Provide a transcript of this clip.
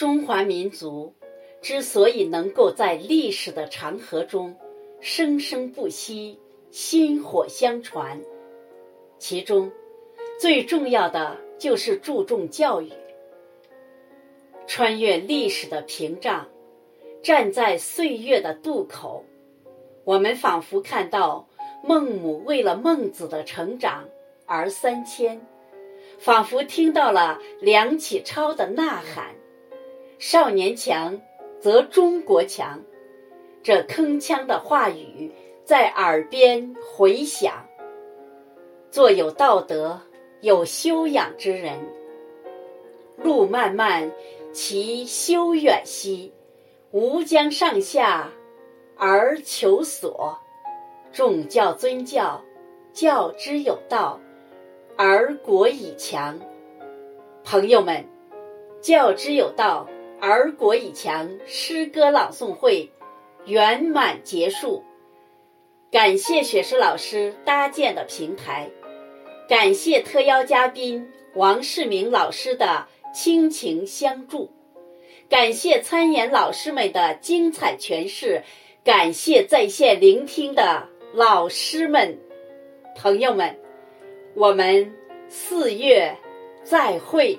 中华民族之所以能够在历史的长河中生生不息、薪火相传，其中最重要的就是注重教育。穿越历史的屏障，站在岁月的渡口，我们仿佛看到孟母为了孟子的成长而三迁，仿佛听到了梁启超的呐喊。少年强，则中国强。这铿锵的话语在耳边回响。做有道德、有修养之人，路漫漫其修远兮，吾将上下而求索。重教尊教，教之有道，而国以强。朋友们，教之有道。儿国以强诗歌朗诵会圆满结束，感谢雪石老师搭建的平台，感谢特邀嘉宾王世明老师的倾情相助，感谢参演老师们的精彩诠释，感谢在线聆听的老师们、朋友们，我们四月再会。